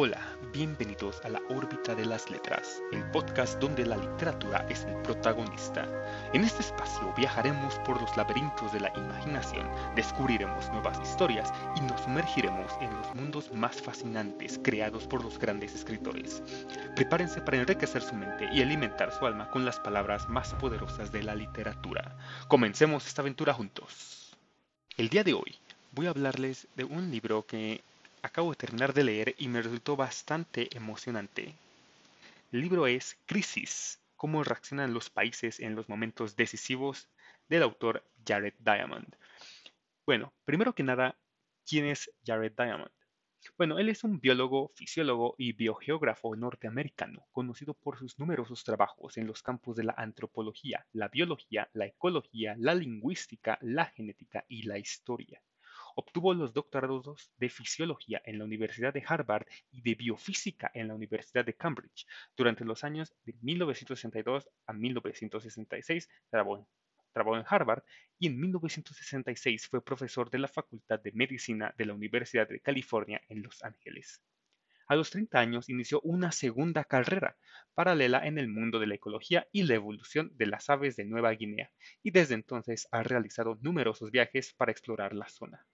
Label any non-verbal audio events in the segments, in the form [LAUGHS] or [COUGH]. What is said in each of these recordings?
Hola, bienvenidos a la órbita de las letras, el podcast donde la literatura es el protagonista. En este espacio viajaremos por los laberintos de la imaginación, descubriremos nuevas historias y nos sumergiremos en los mundos más fascinantes creados por los grandes escritores. Prepárense para enriquecer su mente y alimentar su alma con las palabras más poderosas de la literatura. Comencemos esta aventura juntos. El día de hoy voy a hablarles de un libro que acabo de terminar de leer y me resultó bastante emocionante. El libro es Crisis, cómo reaccionan los países en los momentos decisivos del autor Jared Diamond. Bueno, primero que nada, ¿quién es Jared Diamond? Bueno, él es un biólogo, fisiólogo y biogeógrafo norteamericano, conocido por sus numerosos trabajos en los campos de la antropología, la biología, la ecología, la lingüística, la genética y la historia. Obtuvo los doctorados de Fisiología en la Universidad de Harvard y de Biofísica en la Universidad de Cambridge. Durante los años de 1962 a 1966 trabajó, en Harvard y en 1966 fue profesor de la Facultad de Medicina de la Universidad de California en Los Ángeles. A los 30 años inició una segunda carrera paralela en el mundo de la ecología y la evolución de las aves de Nueva Guinea, y desde entonces ha realizado numerosos viajes para explorar la zona.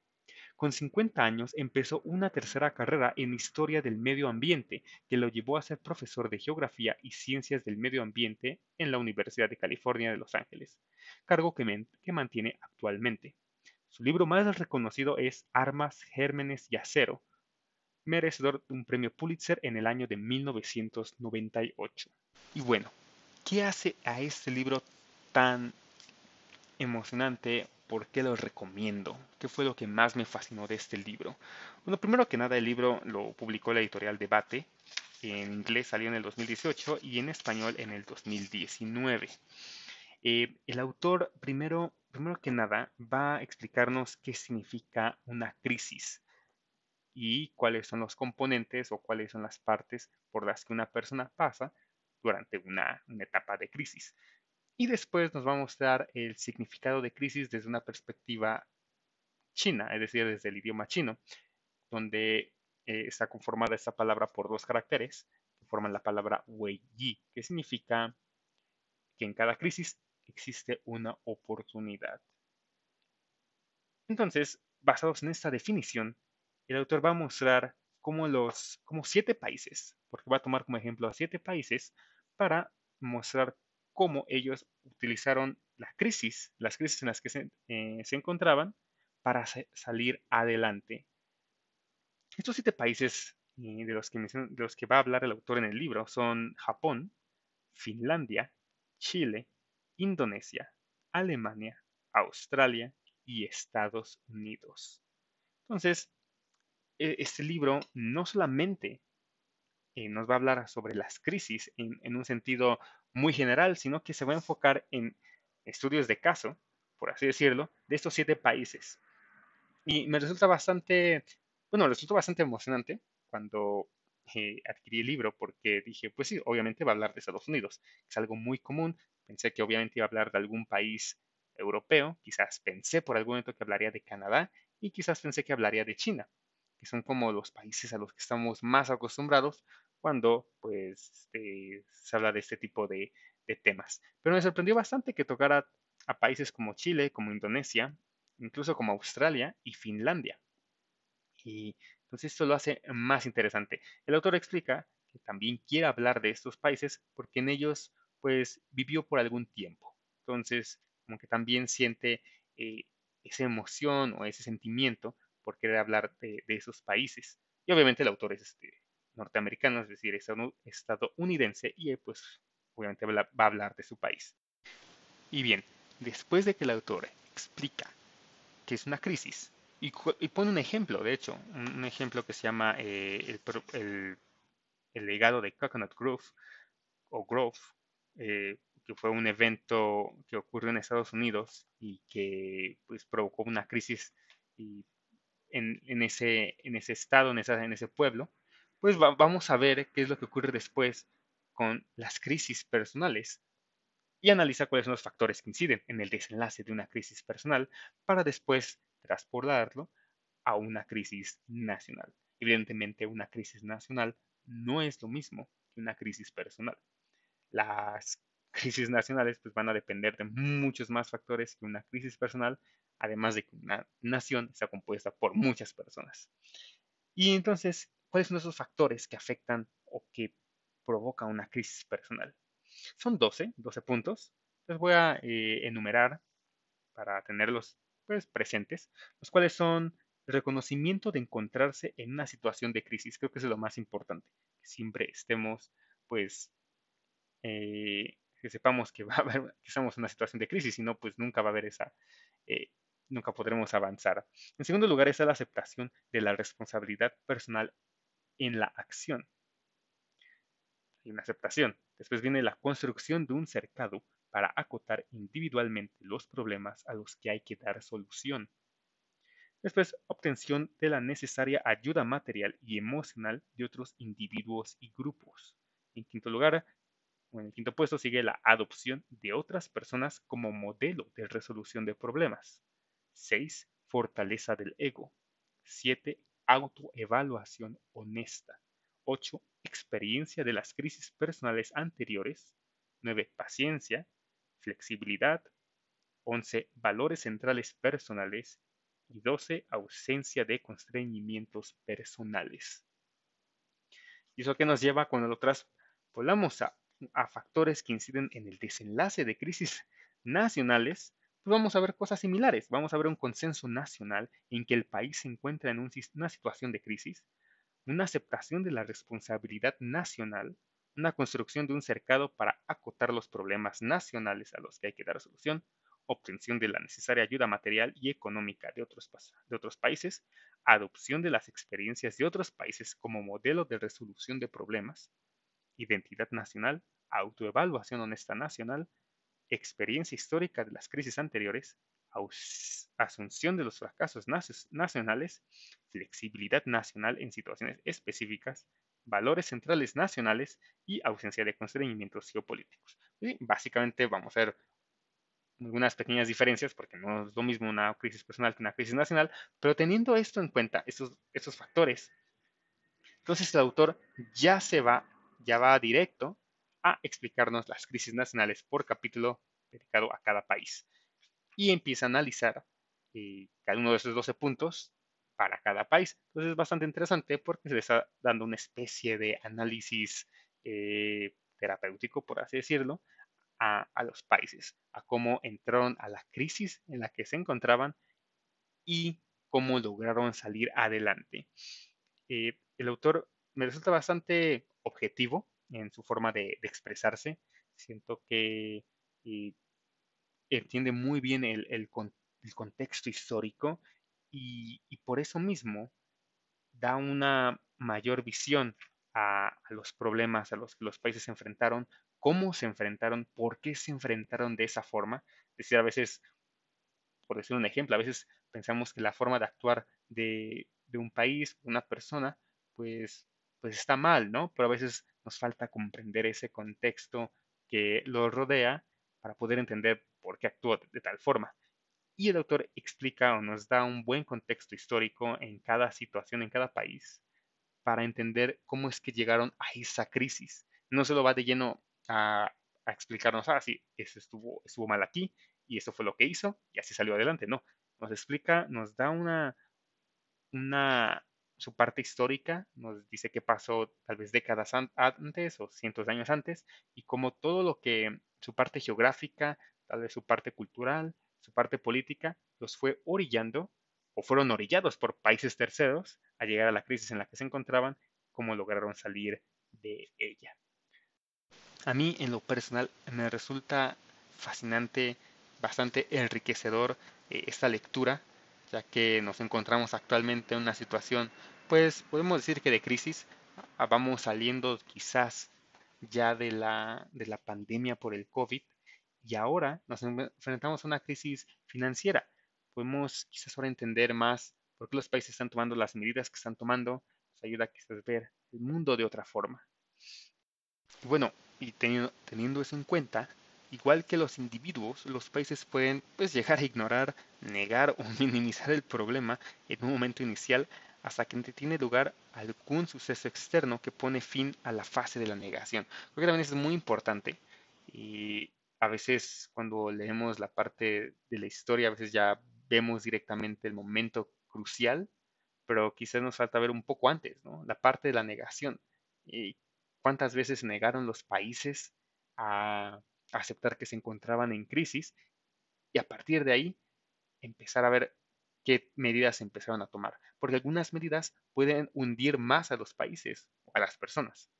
Con 50 años empezó una tercera carrera en Historia del Medio Ambiente, que lo llevó a ser profesor de Geografía y Ciencias del Medio Ambiente en la Universidad de California de Los Ángeles, cargo que, mantiene actualmente. Su libro más reconocido es Armas, Gérmenes y Acero, merecedor de un premio Pulitzer en el año de 1998. Y bueno, ¿qué hace a este libro tan emocionante ¿Por qué lo recomiendo? ¿Qué fue lo que más me fascinó de este libro? Bueno, primero que nada, el libro lo publicó la editorial Debate. En inglés salió en el 2018 y en español en el 2019. Eh, el autor, primero, primero que nada, va a explicarnos qué significa una crisis y cuáles son los componentes o cuáles son las partes por las que una persona pasa durante una etapa de crisis. Y después nos va a mostrar el significado de crisis desde una perspectiva china, es decir, desde el idioma chino, donde eh, está conformada esta palabra por dos caracteres que forman la palabra wei yi, que significa que en cada crisis existe una oportunidad. Entonces, basados en esta definición, el autor va a mostrar cómo los, como siete países, porque va a tomar como ejemplo a siete países para mostrar cómo ellos utilizaron la crisis, las crisis en las que se, eh, encontraban, para salir adelante. Estos siete países eh, de, los que de los que va a hablar el autor en el libro son Japón, Finlandia, Chile, Indonesia, Alemania, Australia y Estados Unidos. Entonces, e, este libro no solamente eh, nos va a hablar sobre las crisis en, un sentido muy general, sino que se va a enfocar en estudios de caso, por así decirlo, de estos siete países. Y me resulta bastante, bueno, resultó bastante emocionante cuando eh, adquirí el libro porque dije, pues sí, obviamente va a hablar de Estados Unidos. Es algo muy común. Pensé que obviamente iba a hablar de algún país europeo. Quizás pensé por algún momento que hablaría de Canadá y quizás pensé que hablaría de China, que son como los países a los que estamos más acostumbrados cuando pues este, se habla de este tipo de, temas. Pero me sorprendió bastante que tocara a países como Chile, como Indonesia, incluso como Australia y Finlandia. Y entonces esto lo hace más interesante. El autor explica que también quiere hablar de estos países porque en ellos pues vivió por algún tiempo. Entonces como que también siente eh, esa emoción o ese sentimiento por querer hablar de, de, esos países. Y obviamente el autor es este, norteamericano, es decir, estadounidense, y eh, pues obviamente va a hablar de su país. Y bien, después de que el autor explica que es una crisis, y, pone un ejemplo, de hecho, un, ejemplo que se llama eh, el, legado de Coconut Grove, o Grove, eh, que fue un evento que ocurrió en Estados Unidos y que pues provocó una crisis en, ese, en ese estado, en, en ese pueblo, pues vamos a ver qué es lo que ocurre después con las crisis personales y analiza cuáles son los factores que inciden en el desenlace de una crisis personal para después transportarlo a una crisis nacional. Evidentemente, una crisis nacional no es lo mismo que una crisis personal. Las crisis nacionales pues, van a depender de muchos más factores que una crisis personal, además de que una nación está compuesta por muchas personas. Y entonces, ¿cuáles son esos factores que afectan o que provocan una crisis personal? Son 12, 12 puntos. Les voy a eh, enumerar para tenerlos pues, presentes, los cuales son el reconocimiento de encontrarse en una situación de crisis. Creo que es lo más importante, que siempre estemos, pues, eh, que sepamos que [LAUGHS] va a haber, que estamos en una situación de crisis, si no, pues nunca va a haber esa, eh, nunca podremos avanzar. En segundo lugar, está la aceptación de la responsabilidad personal en la acción. Hay una aceptación. Después viene la construcción de un cercado para acotar individualmente los problemas a los que hay que dar solución. Después, obtención de la necesaria ayuda material y emocional de otros individuos y grupos. En quinto lugar, o en el quinto puesto sigue la adopción de otras personas como modelo de resolución de problemas. 6. Fortaleza del ego. 7. Autoevaluación honesta. 8. Experiencia de las crisis personales anteriores. 9. Paciencia flexibilidad, 11 valores centrales personales y 12 ausencia de constreñimientos personales. ¿Y eso que nos lleva cuando lo traspolamos a, a factores que inciden en el desenlace de crisis [LAUGHS] nacionales? Vamos a ver cosas similares. Vamos a ver un consenso nacional en que el país se encuentra en una situación de crisis, una aceptación de la responsabilidad nacional, una construcción de un cercado para acotar los problemas nacionales a los que hay que dar solución, obtención de la necesaria ayuda material y económica de otros países, adopción de las experiencias de otros países como modelo de resolución de problemas, identidad nacional, autoevaluación honesta nacional, experiencia histórica de las crisis anteriores, asunción de los fracasos nacionales, flexibilidad nacional en situaciones específicas, valores centrales nacionales y ausencia de constreñimientos geopolíticos. Básicamente vamos a ver algunas pequeñas diferencias porque no es lo mismo una crisis personal que una crisis nacional, pero teniendo esto en cuenta, estos, estos factores, entonces el autor ya se va, ya va directo a explicarnos las crisis nacionales por capítulo dedicado a cada país y empieza a analizar eh, cada uno de esos 12 puntos para cada país. Entonces es bastante interesante porque se le está dando una especie de análisis eh, terapéutico, por así decirlo, a, los países, a cómo entraron a la crisis en la que se encontraban y cómo lograron salir adelante. Eh, el autor me resulta bastante objetivo en su forma de, expresarse. Siento que eh, entiende muy bien el, contexto histórico y, por eso mismo da una mayor visión a, los problemas a los que los países se enfrentaron, cómo se enfrentaron, por qué se enfrentaron de esa forma. Es decir, a veces, por decir un ejemplo, a veces pensamos que la forma de actuar de, un país, una persona, pues, pues está mal, ¿no? Pero a veces nos falta comprender ese contexto que lo rodea para poder entender por qué actuó de tal forma y el autor explica o nos da un buen contexto histórico en cada situación, en cada país, para entender cómo es que llegaron a esa crisis. No solo va de lleno a, explicarnos, ah, sí, eso estuvo, estuvo mal aquí y eso fue lo que hizo y así salió adelante. No, nos explica, nos da una, una, su parte histórica, nos dice qué pasó tal vez décadas antes o cientos de años antes y cómo todo lo que, su parte geográfica, tal vez su parte cultural, su parte política los fue orillando o fueron orillados por países terceros a llegar a la crisis en la que se encontraban, cómo lograron salir de ella. A mí en lo personal me resulta fascinante, bastante enriquecedor eh, esta lectura, ya que nos encontramos actualmente en una situación, pues podemos decir que de crisis, ah, vamos saliendo quizás ya de la, de la pandemia por el COVID, y ahora nos enfrentamos a una crisis financiera. Podemos quizás ahora entender más por qué los países están tomando las medidas que están tomando. Nos ayuda quizás ver el mundo de otra forma. Bueno, y teniendo, teniendo eso en cuenta, igual que los individuos, los países pueden pues, llegar a ignorar, negar o [LAUGHS] minimizar el problema en un momento inicial hasta que tiene lugar algún suceso externo que pone fin a la fase de la negación. Creo que también es muy importante y a veces cuando leemos la parte de la historia, a veces ya vemos directamente el momento crucial, pero quizás nos falta ver un poco antes, ¿no? La parte de la negación. Y cuántas veces negaron los países a aceptar que se encontraban en crisis y a partir de ahí empezar a ver qué medidas empezaron a tomar, porque algunas medidas pueden hundir más a los países o a las personas.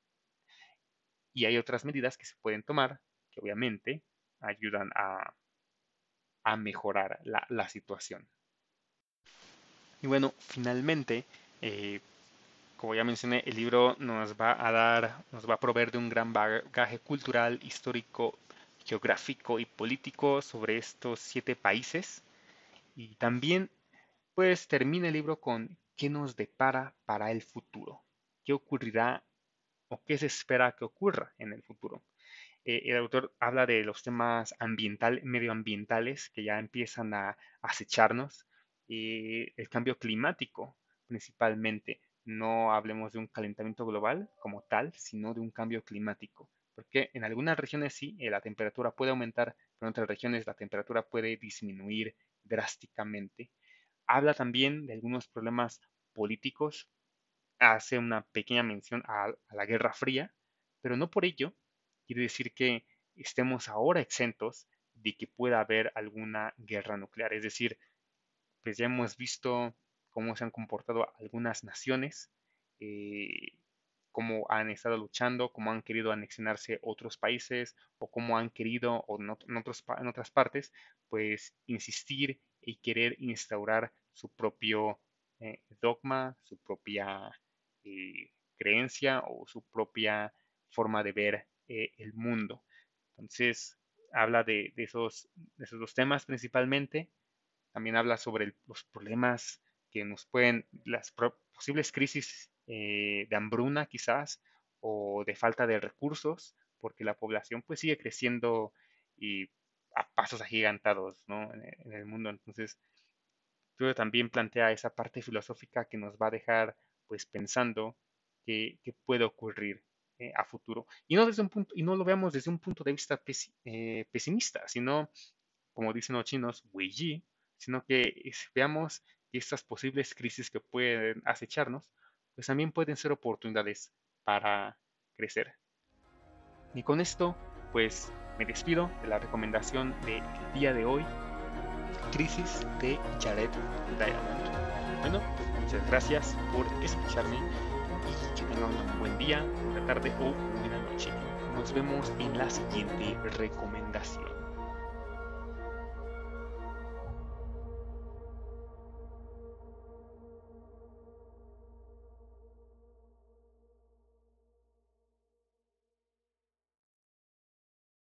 Y hay otras medidas que se pueden tomar que obviamente ayudan a, mejorar la, situación. Y bueno, finalmente, eh, como ya mencioné, el libro nos va a dar, nos va a proveer de un gran bagaje cultural, histórico, geográfico y político sobre estos siete países. Y también, pues, termina el libro con qué nos depara para el futuro, qué ocurrirá o qué se espera que ocurra en el futuro. Eh, el autor habla de los temas ambiental, medioambientales que ya empiezan a acecharnos, y el cambio climático principalmente. No hablemos de un calentamiento global como tal, sino de un cambio climático. Porque en algunas regiones sí, eh, la temperatura puede aumentar, pero en otras regiones la temperatura puede disminuir drásticamente. Habla también de algunos problemas políticos, hace una pequeña mención a la Guerra Fría, pero no por ello quiere decir que estemos ahora exentos de que pueda haber alguna guerra nuclear. Es decir, pues ya hemos visto cómo se han comportado algunas naciones, eh, cómo han estado luchando, cómo han querido anexionarse otros países o cómo han querido, o en, otras partes, pues insistir y querer instaurar su propio eh, dogma, su propia eh, creencia o su propia forma de ver eh, el mundo. Entonces, habla de, esos, esos dos temas principalmente. También habla sobre los problemas que nos pueden, las posibles crisis de hambruna quizás, o de falta de recursos, porque la población pues sigue creciendo y a pasos agigantados en, el mundo. Entonces, también plantea esa parte filosófica que nos va a dejar pues pensando qué puede ocurrir eh, a futuro. Y no, desde un punto, y no lo veamos desde un punto de vista eh, pesimista, sino, como dicen los chinos, Weiji, sino que veamos que estas posibles crisis que pueden acecharnos, pues también pueden ser oportunidades para crecer. Y con esto, pues me despido de la recomendación del día de hoy, Crisis de Jared Diamond. Bueno, muchas gracias por escucharme y que tengan un buen día, buena tarde o buena noche. Nos vemos en la siguiente recomendación.